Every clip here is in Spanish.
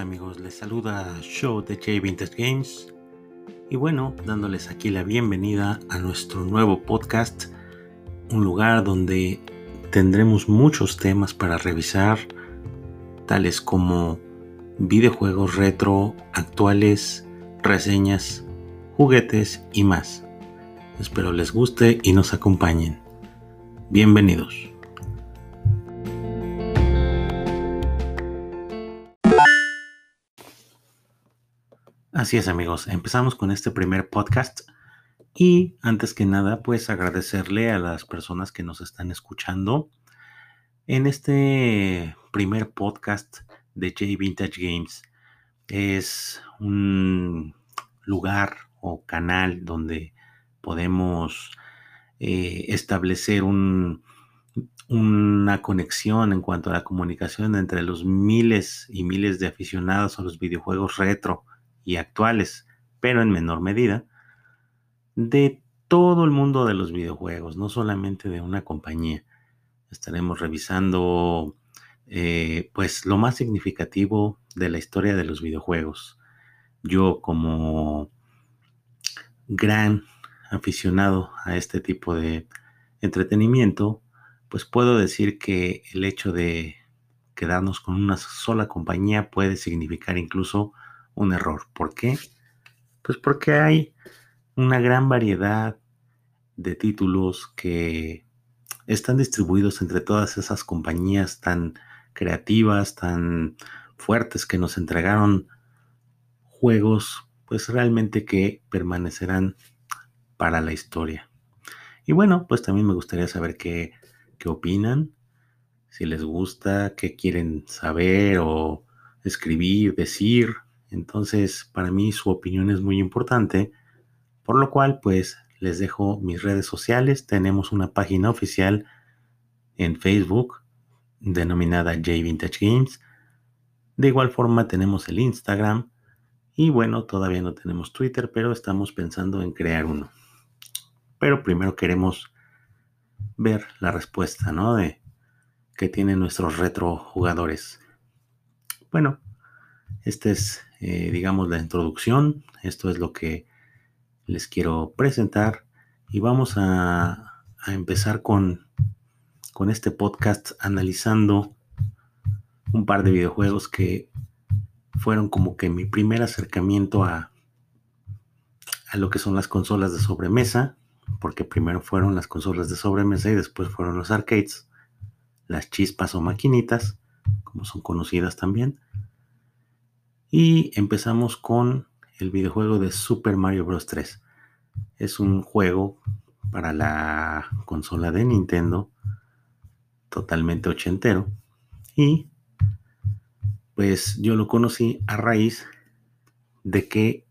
amigos? Les saluda Show de J Vintage Games y bueno, dándoles aquí la bienvenida a nuestro nuevo podcast, un lugar donde tendremos muchos temas para revisar, tales como videojuegos retro, actuales, reseñas, juguetes y más. Espero les guste y nos acompañen. Bienvenidos. Así es amigos, empezamos con este primer podcast y antes que nada pues agradecerle a las personas que nos están escuchando en este primer podcast de J Vintage Games. Es un lugar o canal donde podemos eh, establecer un, una conexión en cuanto a la comunicación entre los miles y miles de aficionados a los videojuegos retro y actuales, pero en menor medida, de todo el mundo de los videojuegos, no solamente de una compañía. Estaremos revisando eh, pues lo más significativo de la historia de los videojuegos. Yo como gran aficionado a este tipo de entretenimiento, pues puedo decir que el hecho de quedarnos con una sola compañía puede significar incluso un error. ¿Por qué? Pues porque hay una gran variedad de títulos que están distribuidos entre todas esas compañías tan creativas, tan fuertes que nos entregaron juegos pues realmente que permanecerán para la historia. Y bueno, pues también me gustaría saber qué, qué opinan, si les gusta, qué quieren saber o escribir, decir, entonces, para mí su opinión es muy importante, por lo cual, pues, les dejo mis redes sociales. Tenemos una página oficial en Facebook denominada J Vintage Games. De igual forma tenemos el Instagram y bueno, todavía no tenemos Twitter, pero estamos pensando en crear uno. Pero primero queremos ver la respuesta, ¿no? De que tienen nuestros retro jugadores. Bueno, este es eh, digamos, la introducción. Esto es lo que les quiero presentar y vamos a, empezar con, con este podcast analizando un par de videojuegos que fueron como que mi primer acercamiento a, a lo que son las consolas de sobremesa, porque primero fueron las consolas de sobremesa y después fueron los arcades, las chispas o maquinitas, como son conocidas también. Y empezamos con el videojuego de Super Mario Bros. 3. Es un juego para la consola de Nintendo, totalmente ochentero. Y pues yo lo conocí a raíz de que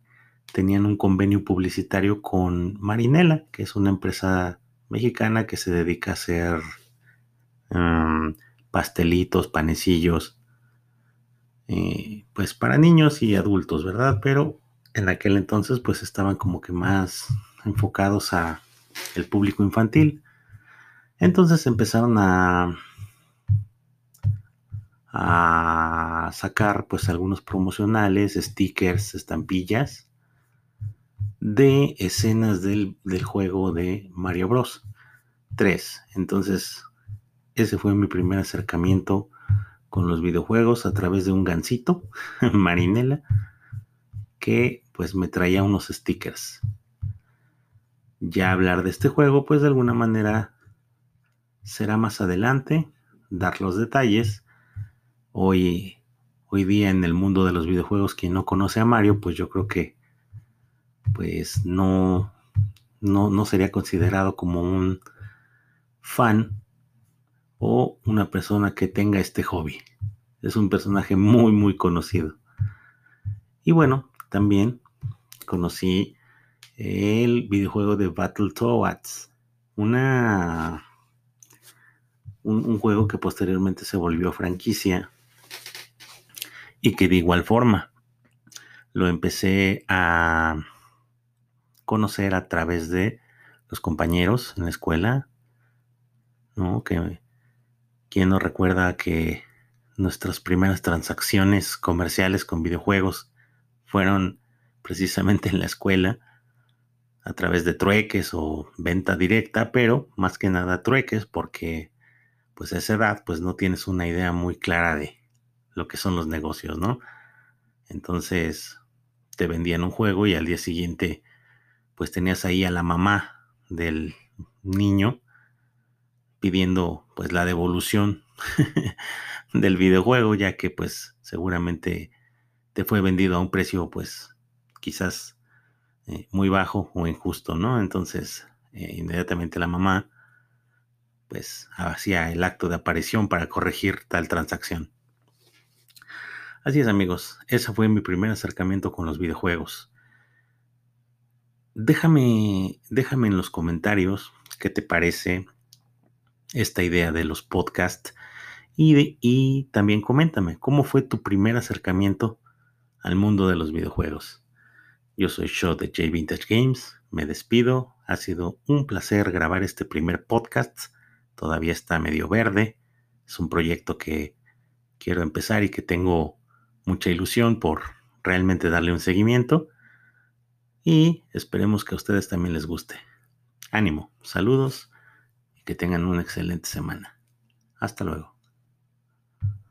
tenían un convenio publicitario con Marinela, que es una empresa mexicana que se dedica a hacer mm, pastelitos, panecillos eh, pues para niños y adultos, ¿verdad? Pero en aquel entonces pues estaban como que más enfocados a el público infantil. Entonces empezaron a, a sacar pues algunos promocionales, stickers, estampillas de escenas del, del juego de Mario Bros 3. Entonces ese fue mi primer acercamiento con los videojuegos a través de un gancito, Marinela, que pues me traía unos stickers. Ya hablar de este juego, pues de alguna manera será más adelante, dar los detalles. Hoy, hoy día en el mundo de los videojuegos, quien no conoce a Mario, pues yo creo que pues no, no, no sería considerado como un fan o una persona que tenga este hobby. Es un personaje muy, muy conocido. Y bueno, también conocí el videojuego de Battletoads, una un, juego que posteriormente se volvió franquicia y que de igual forma lo empecé a conocer a través de los compañeros en la escuela, ¿no? Que ¿Quién no recuerda que nuestras primeras transacciones comerciales con videojuegos fueron precisamente en la escuela a través de trueques o venta directa, pero más que nada trueques porque pues a esa edad pues no tienes una idea muy clara de lo que son los negocios, ¿no? Entonces te vendían un juego y al día siguiente pues tenías ahí a la mamá del niño pidiendo pues la devolución del videojuego ya que pues seguramente te fue vendido a un precio pues quizás eh, muy bajo o injusto, ¿no? Entonces, eh, inmediatamente la mamá, pues, hacía el acto de aparición para corregir tal transacción. Así es, amigos, ese fue mi primer acercamiento con los videojuegos. Déjame, déjame en los comentarios qué te parece esta idea de los podcasts y, y también coméntame cómo fue tu primer acercamiento al mundo de los videojuegos. Yo soy Show de J Vintage Games. Me despido. Ha sido un placer grabar este primer podcast. Todavía está medio verde. Es un proyecto que quiero empezar y que tengo mucha ilusión por realmente darle un seguimiento. Y esperemos que a ustedes también les guste. Ánimo, saludos que tengan una excelente semana. Hasta luego.